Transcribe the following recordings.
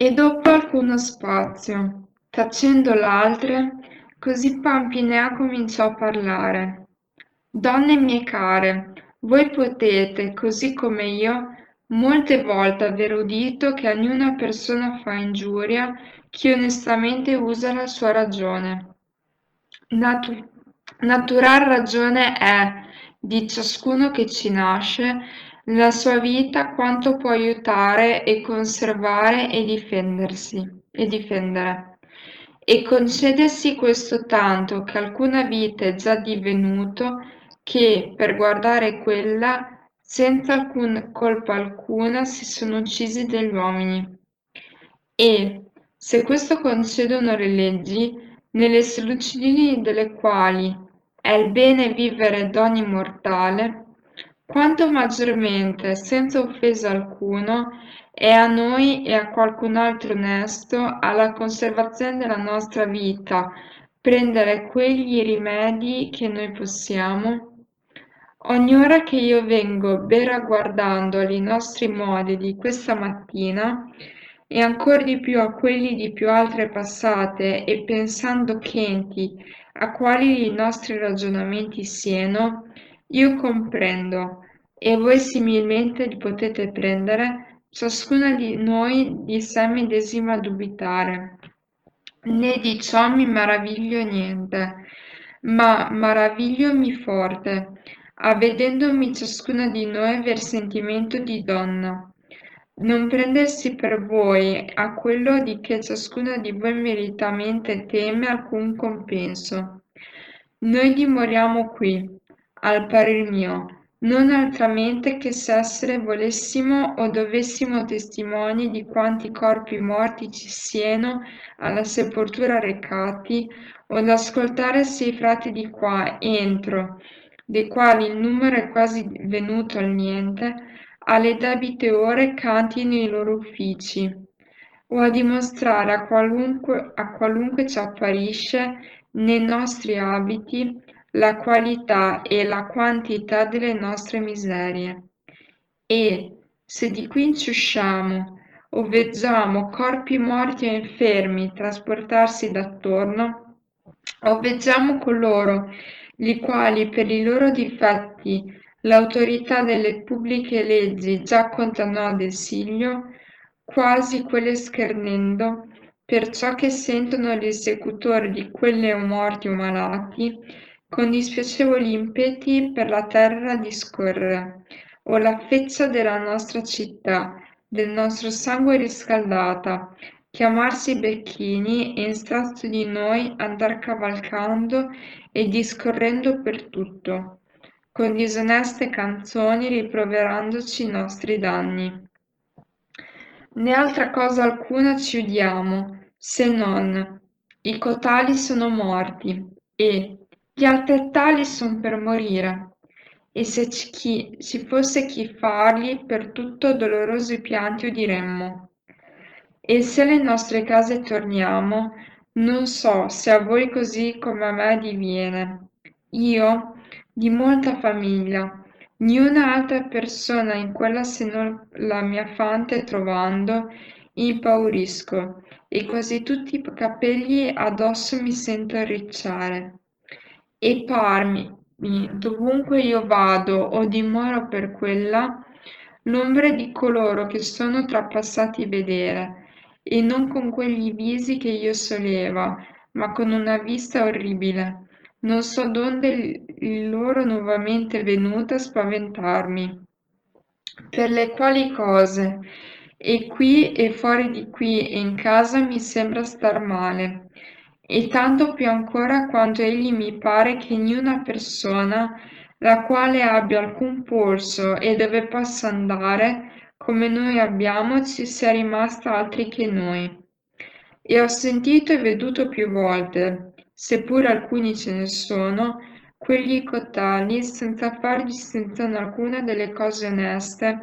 E dopo alcuno spazio, tacendo l'altre, così Pampinea cominciò a parlare. Donne mie care, voi potete, così come io, molte volte aver udito che a niuna persona fa ingiuria chi onestamente usa la sua ragione. Natu- natural ragione è di ciascuno che ci nasce la sua vita quanto può aiutare e conservare e difendersi e difendere. E concedersi questo tanto che alcuna vita è già divenuto che per guardare quella senza alcun colpa alcuna si sono uccisi degli uomini. E se questo concedono le leggi nelle sollecitudini delle quali è il bene vivere d'ogni mortale quanto maggiormente, senza offesa alcuno, è a noi e a qualcun altro onesto, alla conservazione della nostra vita, prendere quegli rimedi che noi possiamo? Ogni ora che io vengo beraguardando ai nostri modi di questa mattina, e ancor di più a quelli di più altre passate, e pensando chenti a quali i nostri ragionamenti siano, io comprendo, e voi similmente li potete prendere, ciascuna di noi di sé medesima dubitare. Né di ciò mi maraviglio niente, ma maravigliomi forte, avvedendomi ciascuna di noi aver sentimento di donna. Non prendersi per voi a quello di che ciascuna di voi meritamente teme alcun compenso. Noi dimoriamo qui, al parer mio, non altramente che se essere volessimo o dovessimo testimoni di quanti corpi morti ci siano alla sepoltura recati, o ad ascoltare se i frati di qua entro, dei quali il numero è quasi venuto al niente, alle debite ore cantino i loro uffici, o a dimostrare a qualunque, a qualunque ci apparisce nei nostri abiti la qualità e la quantità delle nostre miserie. E se di qui inciusciamo o veggiamo corpi morti e infermi trasportarsi d'attorno, o veggiamo coloro i quali per i loro difetti l'autorità delle pubbliche leggi già condannò ad esilio, quasi quelle schernendo, perciò che sentono gli esecutori di quelle o morti o malati, con dispiacevoli impeti per la terra discorrere, o la feccia della nostra città, del nostro sangue riscaldata, chiamarsi becchini e in strazio di noi andar cavalcando e discorrendo per tutto, con disoneste canzoni riproverandoci i nostri danni. Né altra cosa alcuna ci udiamo, se non i cotali sono morti e gli altri tali son per morire, e se ci, fosse chi farli, per tutto dolorosi pianti udiremmo. E se alle nostre case torniamo, non so se a voi così come a me diviene. Io, di molta famiglia, niuna altra persona in quella se non la mia fante trovando, impaurisco, e quasi tutti i capelli addosso mi sento arricciare e parmi, dovunque io vado o dimoro per quella, l'ombre di coloro che sono trapassati vedere, e non con quegli visi che io soleva, ma con una vista orribile. Non so donde il loro nuovamente venuta spaventarmi. Per le quali cose, e qui e fuori di qui e in casa mi sembra star male e tanto più ancora quanto egli mi pare che niuna persona la quale abbia alcun polso e dove possa andare come noi abbiamo ci sia rimasta altri che noi. E ho sentito e veduto più volte, seppur alcuni ce ne sono, quegli cotali senza far distinzione alcuna delle cose oneste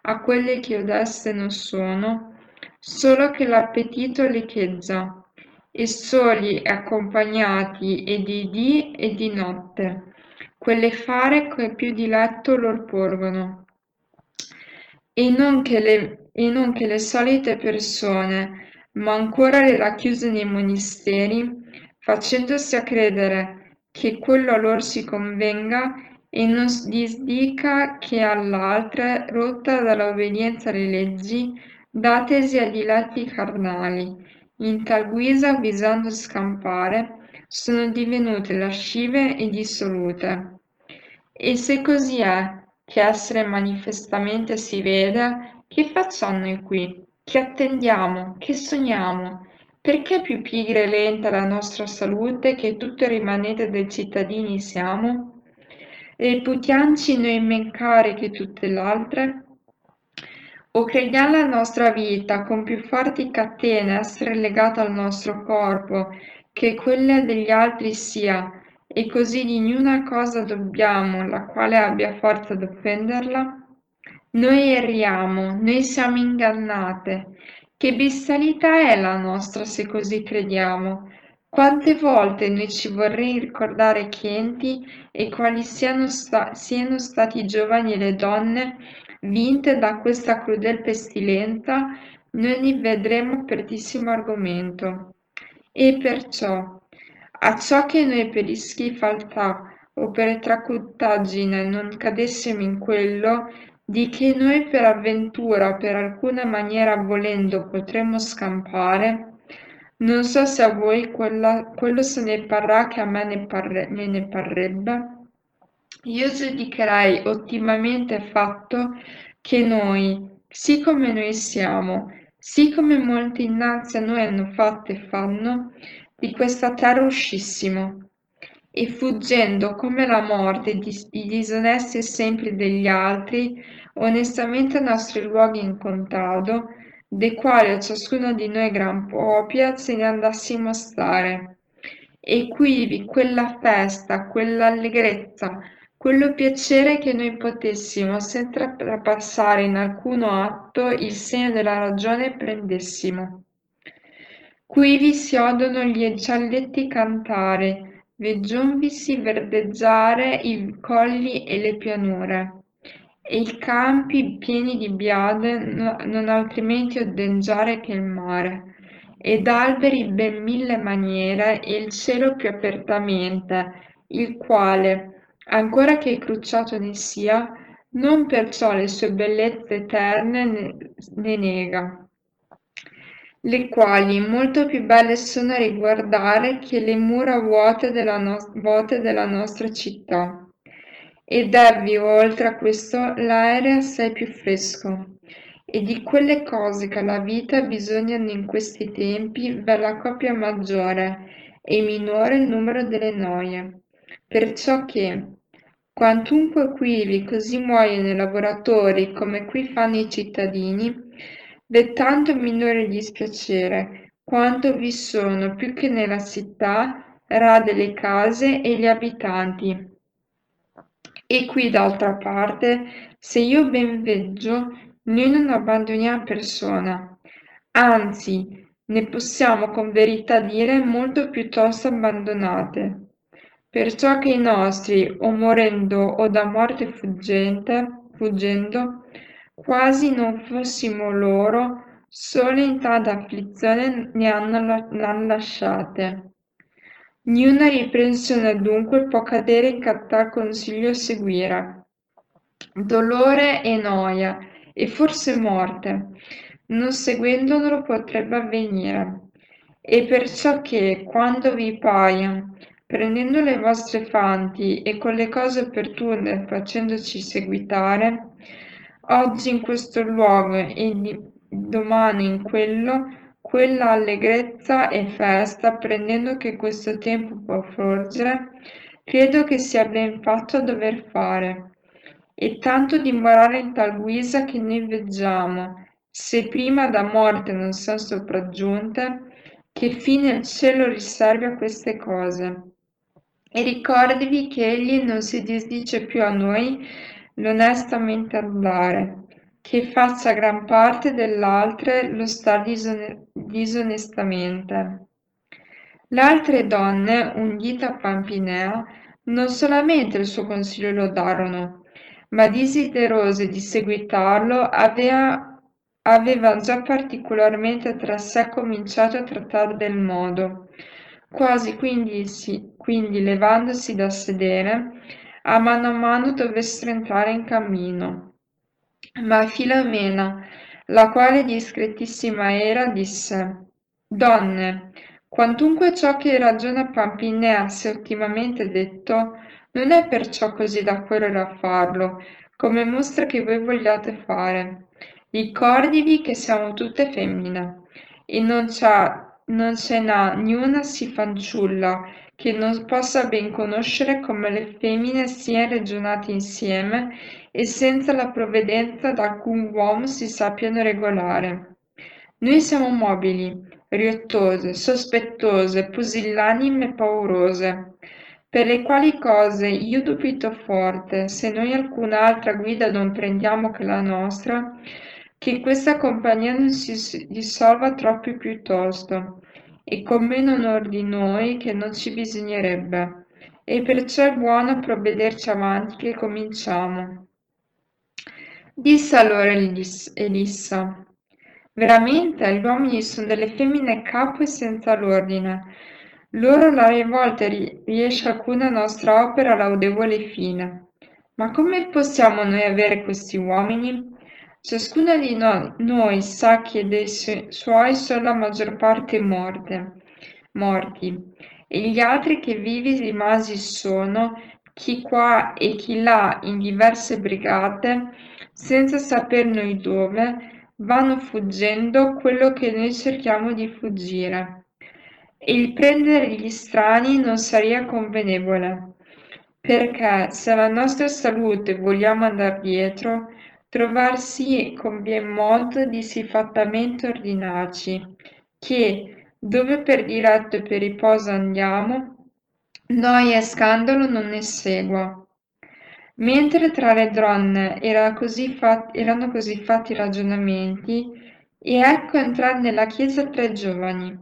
a quelle che odeste non sono, solo che l'appetito le cheggia e soli accompagnati e di dì e di notte, quelle fare che più diletto lor porgono. E non che le e non che le solite persone, ma ancora le racchiuse nei monasteri, facendosi a credere che quello a loro si convenga e non disdica che all'altra, rotta dall'obbedienza alle leggi, datesi agli lati carnali, in tal guisa, guisando scampare, sono divenute lascive e dissolute. E se così è, che essere manifestamente si vede, che facciamo noi qui? Che attendiamo? Che sogniamo? Perché più pigra e lenta la nostra salute che tutto il rimanente dei cittadini siamo? Reputiamoci noi men care che tutte le altre? O crediamo la nostra vita con più forti catene essere legata al nostro corpo che quella degli altri sia, e così di niuna cosa dobbiamo la quale abbia forza d'offenderla? Noi erriamo, noi siamo ingannate. Che bestialità è la nostra se così crediamo? Quante volte noi ci vorrei ricordare chienti e quali siano, sta- siano stati i giovani e le donne vinte da questa crudel pestilenza, noi ne vedremo apertissimo argomento. E perciò, a ciò che noi per ischifaltà o per tracuttaggine non cadessimo in quello, di che noi per avventura o per alcuna maniera volendo potremmo scampare, non so se a voi quella, quello se ne parrà che a me ne, parre, me ne parrebbe. Io giudicherei ottimamente fatto che noi, sì come noi siamo, sì come molti innanzi a noi hanno fatto e fanno, di questa terra uscissimo, e fuggendo come la morte i disonesti esempi degli altri, onestamente ai nostri luoghi in contado, dei quali a ciascuno di noi gran propria se ne andassimo a stare. E quivi quella festa, quell'allegrezza, quello piacere che noi potessimo, senza trapassare in alcuno atto il segno della ragione, prendessimo. Quivi si odono gli eccelletti cantare, vegionvisi verdeggiare i colli e le pianure, e i campi pieni di biade non altrimenti odeggiare che il mare, ed alberi ben mille maniere, e il cielo più apertamente, il quale, ancora che crucciato ne sia, non perciò le sue bellezze eterne ne, ne nega, le quali molto più belle sono a riguardare che le mura vuote della, no- vuote della nostra città. Ed ebbi oltre a questo l'aereo assai più fresco, e di quelle cose che alla vita bisognano in questi tempi v'è la coppia maggiore e minore il numero delle noie, perciò che Quantunque quivi così muoiono i lavoratori come qui fanno i cittadini, v'è tanto minore dispiacere, quanto vi sono più che nella città rade le case e gli abitanti. E qui d'altra parte, se io ben veggio, noi non abbandoniamo persona, anzi, ne possiamo con verità dire molto piuttosto abbandonate perciò che i nostri, o morendo o da morte fuggendo, quasi non fossimo loro, solo in tale afflizione ne hanno, l'hanno lasciate. Niuna riprensione dunque può cadere in tal consiglio seguire. Dolore e noia, e forse morte, non seguendolo potrebbe avvenire. E perciò che, quando vi paia, prendendo le vostre fanti e con le cose opportune facendoci seguitare, oggi in questo luogo e domani in quello, quella allegrezza e festa, prendendo che questo tempo può forgere, credo che sia ben fatto a dover fare, e tanto dimorare in tal guisa che noi veggiamo, se prima da morte non sono sopraggiunte, che fine il cielo riservi a queste cose. E ricordatevi che egli non si disdice più a noi l'onestamente andare, che faccia gran parte dell'altre lo sta disonestamente. Le altre donne, ungite a Pampinea, non solamente il suo consiglio lo darono, ma desiderose di seguitarlo, aveva già particolarmente tra sé cominciato a trattare del modo, quasi quindi, si, quindi levandosi da sedere, a mano a mano dovessero entrare in cammino. Ma Filomena, la quale discretissima era, disse, Donne, quantunque ciò che ragiona Pampinea sia ottimamente detto, non è perciò così da correre a farlo, come mostra che voi vogliate fare. Ricordivi che siamo tutte femmine, e non, ce n'ha niuna sì fanciulla che non possa ben conoscere come le femmine siano ragionate insieme e senza la provvidenza d'alcun uomo si sappiano regolare. Noi siamo mobili, riottose, sospettose, pusillanime e paurose, per le quali cose io dubito forte, se noi alcun'altra guida non prendiamo che la nostra, che questa compagnia non si dissolva troppo piuttosto, e con meno onor di noi che non ci bisognerebbe, e perciò è buono provvederci avanti che cominciamo. Disse allora Elissa, veramente gli uomini sono delle femmine capo e senza l'ordine, loro la rivolta riesce alcuna nostra opera laudevole e fine. Ma come possiamo noi avere questi uomini? Ciascuno di no- noi sa che dei su- suoi sono la maggior parte morte, morti, e gli altri che vivi rimasi sono chi qua e chi là in diverse brigate, senza saper noi dove, vanno fuggendo quello che noi cerchiamo di fuggire. E il prendere gli strani non sarebbe convenevole, perché se alla nostra salute vogliamo andar dietro, trovarsi con bien molto di siffattamente ordinarci, che, dove per diretto e per riposo andiamo, noia e scandalo non ne segua. Mentre tra le donne era così fat- erano così fatti i ragionamenti, e ecco entrare nella chiesa tre giovani.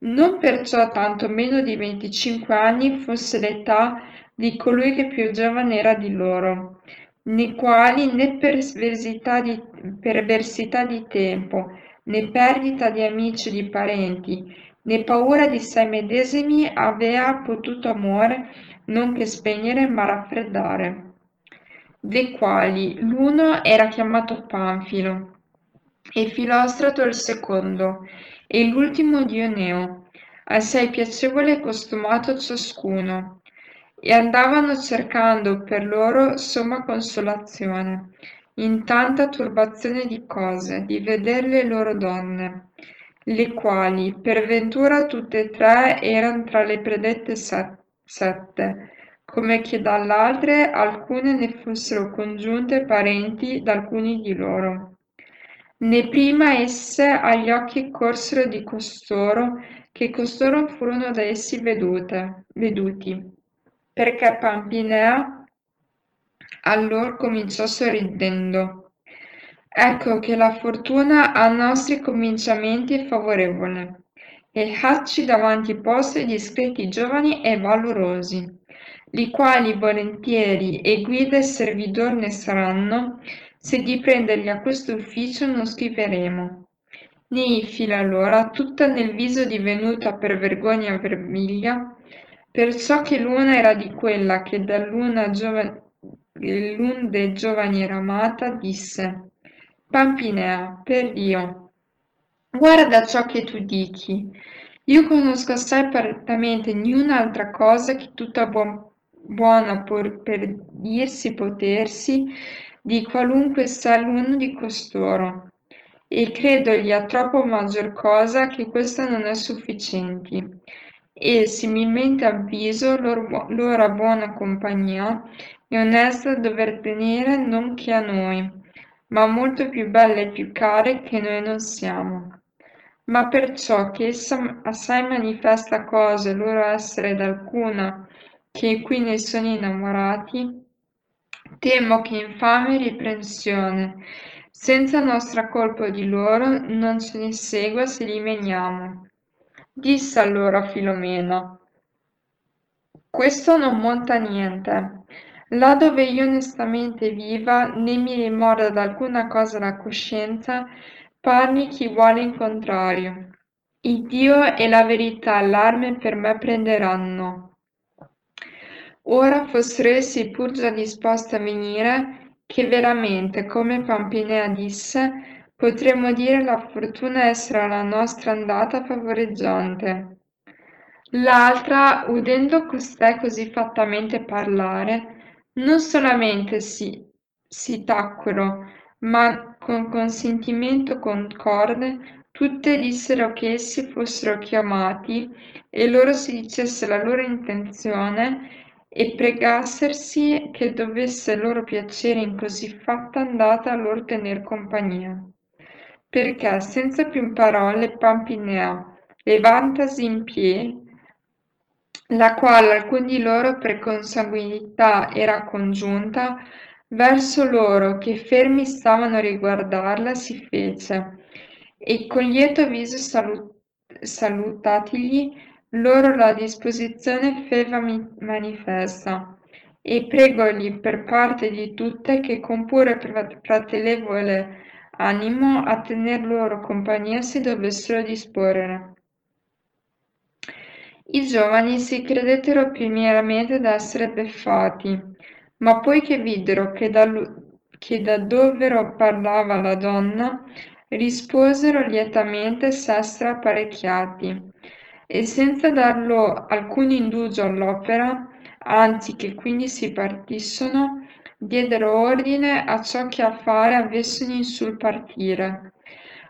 Non perciò tanto meno di venticinque anni fosse l'età di colui che più giovane era di loro, nei quali né perversità di, perversità di tempo, né perdita di amici e di parenti, né paura di sé medesimi avea potuto amore non che spegnere ma raffreddare, dei quali l'uno era chiamato Panfilo, e Filostrato il secondo, e l'ultimo Dioneo, assai piacevole e costumato ciascuno, e andavano cercando per loro somma consolazione, in tanta turbazione di cose, di veder le loro donne, le quali per ventura tutte e tre erano tra le predette sette, come che dall'altre alcune ne fossero congiunte parenti d'alcuni di loro. Né prima esse agli occhi corsero di costoro, che costoro furono da essi vedute, veduti perché Pampinea allor cominciò sorridendo. Ecco che la fortuna a nostri cominciamenti favorevole, e hacci davanti posti discreti giovani e valorosi, li quali volentieri e guida e servidor ne saranno, se di prenderli a questo ufficio non scriveremo. Neifila allora, tutta nel viso divenuta per vergogna vermiglia, Perciò che l'una era di quella che dall'una dei giovani era amata, disse, Pampinea, per Dio, guarda ciò che tu dichi. Io conosco assai perfettamente niun'altra cosa che tutta buon, buona por, per dirsi potersi di qualunque sia l'uno di costoro, e credo gli ha troppo maggior cosa che questa non è sufficienti e similmente avviso l'ora buona compagnia e onesta dover tenere non che a noi, ma molto più belle e più care che noi non siamo. Ma perciò che essa assai manifesta cose loro essere d'alcuna che qui ne sono innamorati, temo che infame riprensione, senza nostra colpa di loro, non ce ne segua se li veniamo Disse allora Filomena, questo non monta niente. Là dove io onestamente viva, né mi rimorda d'alcuna cosa la coscienza, parli chi vuole in contrario. Il Dio e la verità l'arme per me prenderanno. Ora fossero essi pur già disposti a venire, che veramente, come Pampinea disse, potremmo dire la fortuna essere la nostra andata favoreggiante. L'altra, udendo costei così fattamente parlare, non solamente si, si tacquero, ma con consentimento concorde tutte dissero che essi fossero chiamati e loro si dicesse la loro intenzione e pregassersi che dovesse loro piacere in così fatta andata a loro tener compagnia. Perché senza più parole Pampinea, levantasi in piedi, la quale alcun di loro per consanguinità era congiunta, verso loro che fermi stavano a riguardarla si fece, e con lieto viso salut- salutatigli loro la disposizione feva manifesta, e pregogli per parte di tutte che con pure fratelevole animo a tener loro compagnia si dovessero disporre. I giovani si credettero primieramente d'essere beffati, ma poi che videro che da, che da dovero parlava la donna, risposero lietamente s'essere apparecchiati, e senza darlo alcun indugio all'opera, anzi che quindi si partissono, diedero ordine a ciò che a fare avessero sul partire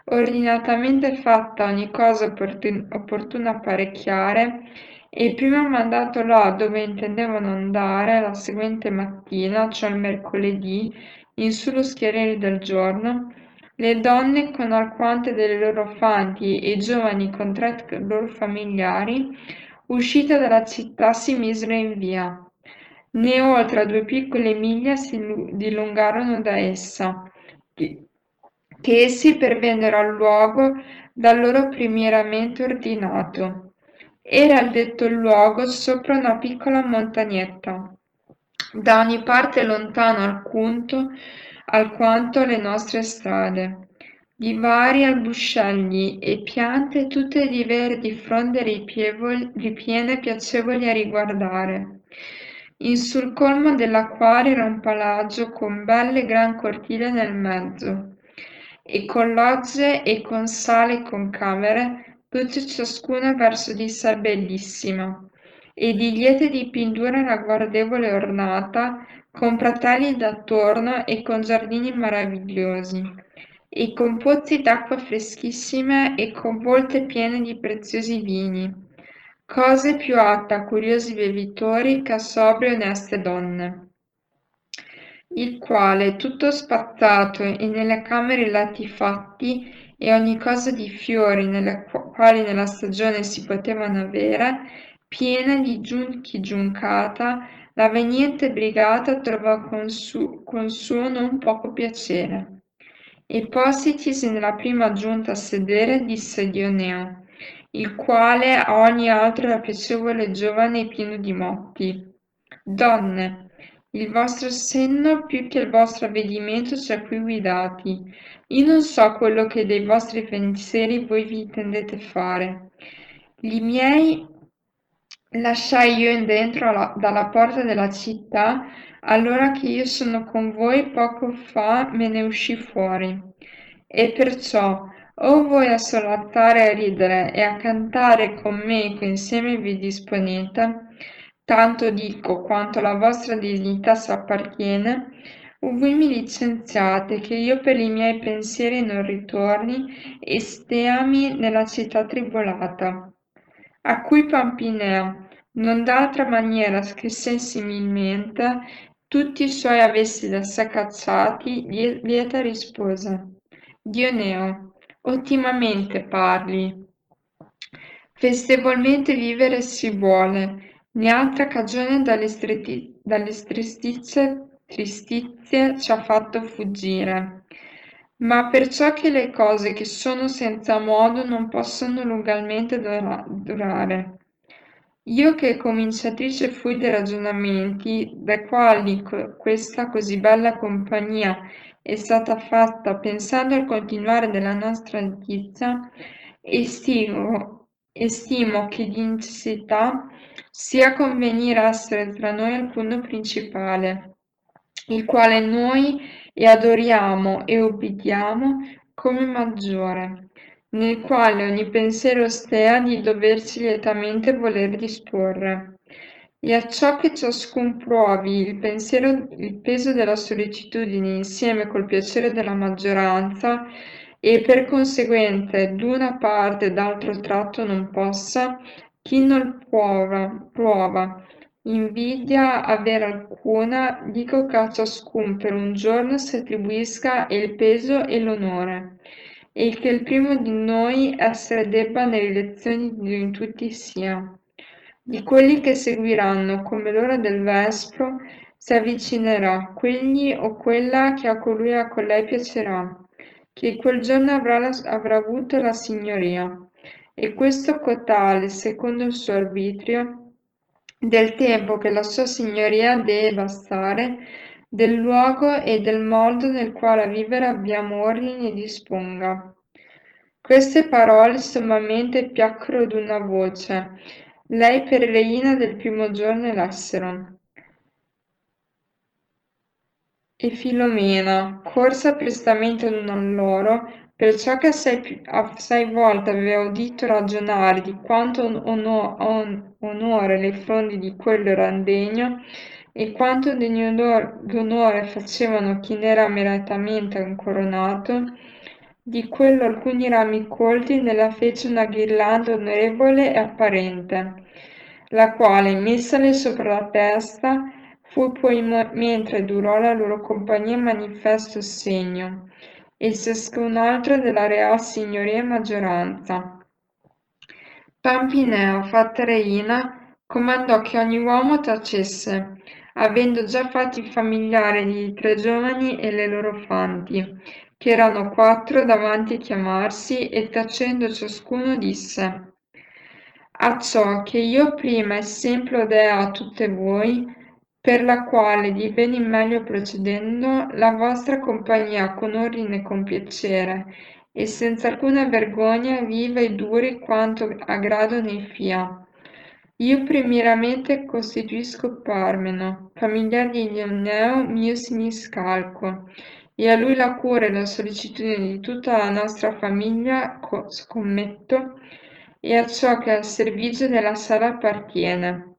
ordinatamente fatta ogni cosa opportuna apparecchiare, e prima mandato là dove intendevano andare la seguente mattina, cioè il mercoledì, in sullo schiarire del giorno, le donne con alquante delle loro fanti e i giovani con tre loro familiari, uscite dalla città si misero in via. Né oltre a due piccole miglia si dilungarono da essa, che essi pervennero al luogo da loro primieramente ordinato. Era il detto luogo sopra una piccola montagnetta, da ogni parte lontano alquanto, alquanto le nostre strade, di vari albuscelli e piante tutte di verdi fronde ripiene piacevoli a riguardare. In sul colmo della quale era un palagio con belle gran cortile nel mezzo, e con logge e con sale e con camere, tutte ciascuna verso di sé bellissima, e di liete dipintura ragguardevole ornata, con pratelli d'attorno e con giardini meravigliosi, e con pozzi d'acqua freschissime e con volte piene di preziosi vini, cose più atte a curiosi bevitori che a sobrie oneste donne il quale, tutto spazzato e nelle camere lati fatti e ogni cosa di fiori nelle quali nella stagione si potevano avere, piena di giunchi giuncata, la veniente brigata trovò con, su, con suo non poco piacere. E positisi nella prima giunta a sedere, disse Dioneo, il quale a ogni altro era piacevole giovane e pieno di motti. Donne, il vostro senno più che il vostro avvedimento ci ha qui guidati. Io non so quello che dei vostri pensieri voi vi intendete fare. Li miei lasciai io in dentro alla, dalla porta della città, allora che io sono con voi poco fa me ne uscì fuori. E perciò, o voi a solattare a ridere e a cantare con me che insieme vi disponete, tanto dico quanto la vostra dignità s'appartiene, voi mi licenziate che io per i miei pensieri non ritorni e steami nella città tribolata, a cui Pampinea, non d'altra maniera che se similmente tutti i suoi avessi da sé cacciati, lieta rispose, Dioneo, ottimamente parli, festevolmente vivere si vuole, Né altra cagione dalle tristizie ci ha fatto fuggire. Ma perciò che le cose che sono senza modo non possono lungalmente durare. Io che cominciatrice fui dei ragionamenti, dai quali questa così bella compagnia è stata fatta pensando al continuare della nostra notizia e stimo, e stimo che di necessità sia convenire essere tra noi il punto principale, il quale noi e adoriamo e obbediamo come maggiore, nel quale ogni pensiero stea di doversi lietamente voler disporre e a ciò che ciascun provi il, pensiero, il peso della sollecitudine insieme col piacere della maggioranza e per conseguente d'una parte e d'altro tratto non possa, chi non prova, prova invidia avere alcuna, dico che a ciascun per un giorno si attribuisca il peso e l'onore, e che il primo di noi essere debba nelle elezioni di tutti sia di quelli che seguiranno come l'ora del vespro si avvicinerà. Quegli o quella che a colui a colei piacerà che quel giorno avrà, la, avrà avuto la signoria. E questo cotale secondo il suo arbitrio del tempo che la sua signoria deve stare del luogo e del modo nel quale a vivere abbiamo ordine e disponga. Queste parole sommamente piacquero ad una voce lei per reina del primo giorno elessero. E Filomena, corsa prestamente un loro, perciò che assai, assai volte aveva udito ragionare di quanto ono, on, onore le frondi di quello eran degno, e quanto degno d'onore facevano chi n'era meritamente incoronato, di quello alcuni rami colti nella fece una ghirlanda onorevole e apparente, la quale, messale sopra la testa, fu poi mentre durò la loro compagnia manifesto segno, e ciascun altro della real signoria e maggioranza. Pampinea, fatta reina, comandò che ogni uomo tacesse, avendo già fatti familiari i tre giovani e le loro fanti, che erano quattro davanti a chiamarsi, e tacendo ciascuno disse Acciò che io prima esempio dea a tutte voi, per la quale di in meglio procedendo, la vostra compagnia con ordine e con piacere, e senza alcuna vergogna viva e duri quanto a grado ne fia. Io primeramente costituisco Parmeno, familiare di Ioneo mio siniscalco, e a lui la cura e la sollecitudine di tutta la nostra famiglia scommetto e a ciò che al servizio della sala appartiene.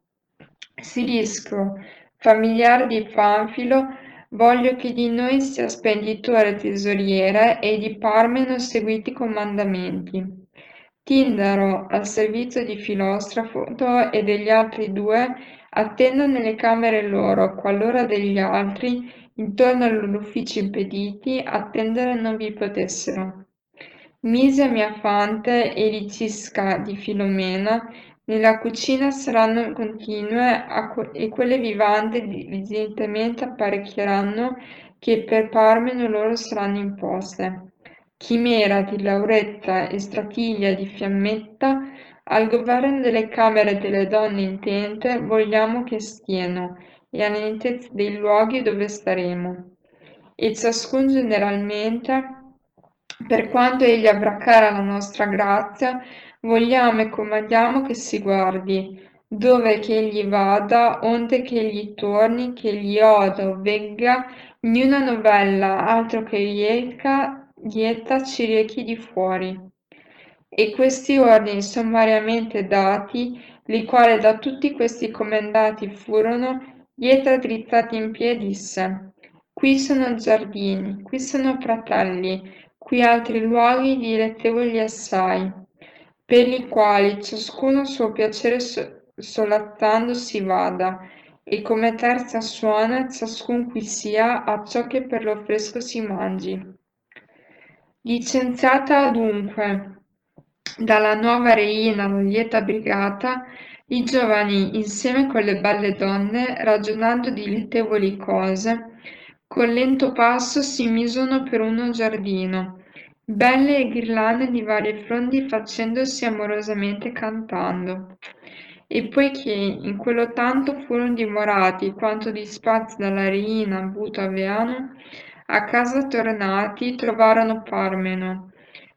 Sirisco, familiare di Panfilo, voglio che di noi sia spenditore e tesoriere e di Parmeno seguiti i comandamenti. Tindaro, al servizio di Filostrafo e degli altri due, attendo nelle camere loro, qualora degli altri, intorno uffici impediti, attendere non vi potessero. Mise mia fante e Licisca di Filomena nella cucina saranno continue e quelle vivanti diligentemente apparecchieranno che per Parmeno loro saranno imposte. Chimera di Lauretta e Stratiglia di Fiammetta al governo delle camere delle donne intente vogliamo che stiano e all'intezza dei luoghi dove staremo. E ciascun generalmente, per quanto egli avrà cara la nostra grazia, vogliamo e comandiamo che si guardi, dove che egli vada, onde che egli torni, che egli oda o vegga, niuna novella, altro che lieta, lieta ci rechi di fuori. E questi ordini sommariamente dati, li quali da tutti questi comandati furono, Dieta drizzati in piedi disse Qui sono giardini, qui sono pratelli, qui altri luoghi dilettevoli assai, per i quali ciascuno suo piacere solazzando si vada, e come terza suona ciascun qui sia a ciò che per lo fresco si mangi. Licenziata dunque dalla nuova reina la lieta brigata, i giovani, insieme con le belle donne, ragionando di lietevoli cose, con lento passo si misero per uno giardino, belle e ghirlande di varie frondi facendosi amorosamente cantando. E poiché in quello tanto furono dimorati quanto di spazio dalla reina avuto aveano, a casa tornati, trovarono Parmeno,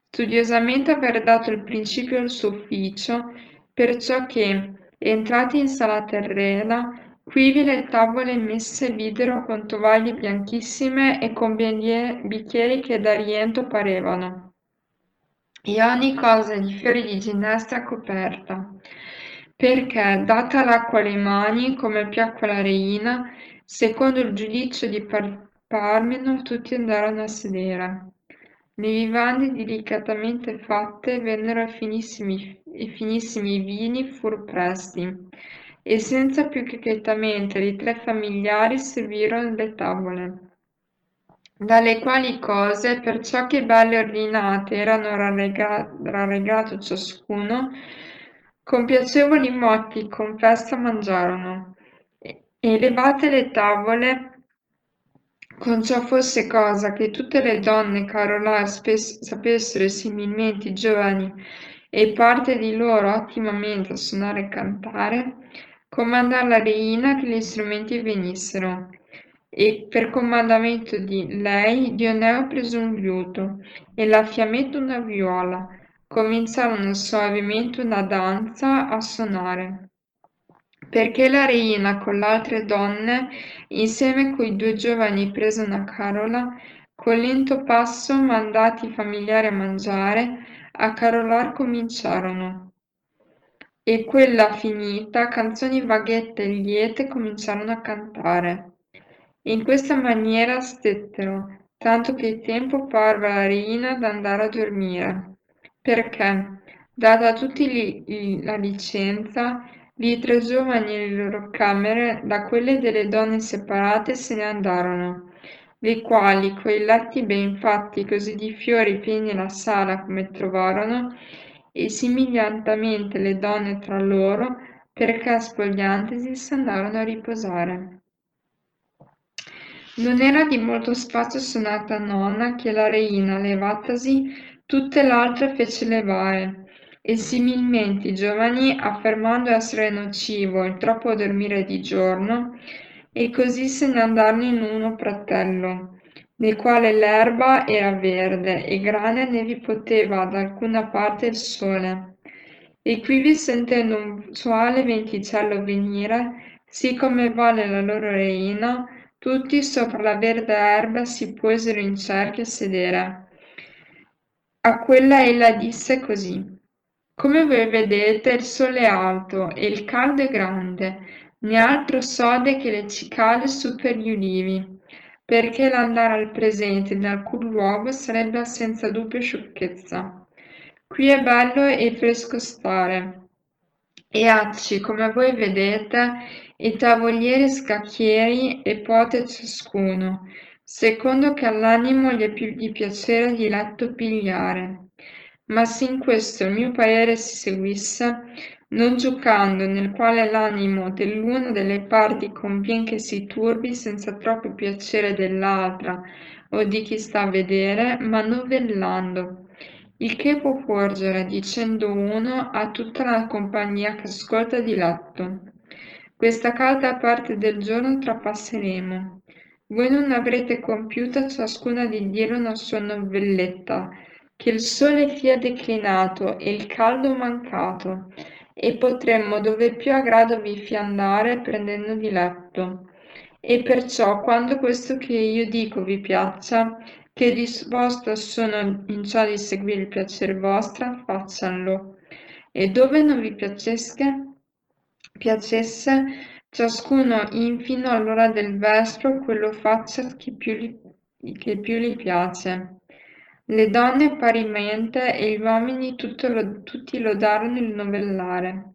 studiosamente aver dato il principio al suo ufficio, perciò che, entrati in sala terrena, quivi le tavole messe videro con tovaglie bianchissime e con bicchieri che d'argento parevano, e ogni cosa di fiori di ginestra coperta. Perché, data l'acqua alle mani, come piacque alla reina, secondo il giudizio di Parmeno, tutti andarono a sedere. Le vivande delicatamente fatte vennero e finissimi, e finissimi vini fur presti, e senza più che chetamente i tre familiari servirono le tavole dalle quali cose, perciò che belle ordinate erano rallegato ciascuno, con piacevoli motti con festa mangiarono, e levate le tavole, con ciò fosse cosa che tutte le donne carolar sapessero similmente giovani e parte di loro ottimamente a suonare e cantare, comandò la reina che gli strumenti venissero. E per comandamento di lei Dioneo prese un liuto e la fiammetta una viola, cominciarono soavemente una danza a suonare perché la reina con le altre donne insieme coi due giovani prese una carola con lento passo mandati i familiari a mangiare a carolar cominciarono e quella finita canzoni vaghette e liete cominciarono a cantare. In questa maniera stettero tanto che il tempo parve alla reina d'andare a dormire. Perché, data a tutti la licenza, i tre giovani e le loro camere da quelle delle donne separate se ne andarono, le quali, coi letti ben fatti così di fiori pieni la sala come trovarono, e simigliantamente le donne tra loro, perché spogliantesi s'andarono a riposare. Non era di molto spazio sonata nonna che la reina, levatasi, tutte l'altre fece levare, e similmente i giovani, affermando essere nocivo il troppo dormire di giorno, e così se ne andarono in uno pratello, nel quale l'erba era verde e grande ne vi poteva da alcuna parte il sole. E qui vi sentendo un suale venticello venire, sì come vale la loro reina, tutti sopra la verde erba si posero in cerchio a sedere a quella ella disse così: Come voi vedete il sole è alto e il caldo è grande, né altro sode che le cicale su per gli ulivi, perché l'andare al presente in alcun luogo sarebbe senza dubbio sciocchezza. Qui è bello e fresco stare, e acci, come voi vedete, i tavolieri scacchieri e pote ciascuno, secondo che all'animo gli è più di piacere di letto pigliare. Ma se in questo il mio parere si seguisse, non giocando nel quale l'animo dell'una delle parti convien che si turbi senza troppo piacere dell'altra o di chi sta a vedere, ma novellando, il che può porgere, dicendo uno, a tutta la compagnia che ascolta di letto. Questa calda parte del giorno trapasseremo, voi non avrete compiuta ciascuna di dire una sua novelletta, che il sole fia declinato e il caldo mancato, e potremmo dove più a grado vi fia andare prendendo di letto. E perciò, quando questo che io dico vi piaccia, che disposto sono in ciò di seguire il piacere vostro, faccianlo. E dove non vi piacesse, piacesse Ciascuno infino all'ora del vespro quello faccia che più gli, che più gli piace. Le donne parimente e gli uomini tutti lodarono il novellare.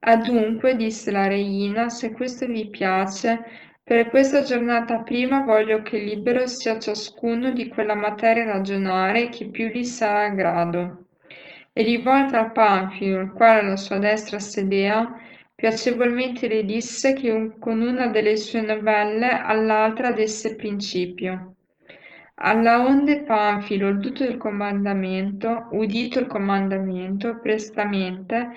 Adunque, disse la reina, se questo vi piace, per questa giornata prima voglio che libero sia ciascuno di quella materia ragionare che più gli sarà a grado. E rivolta a Panfilo, il quale alla sua destra sedea, Piacevolmente le disse che con una delle sue novelle all'altra desse principio. Alla onde Panfilo, udito il comandamento, udito il comandamento, prestamente,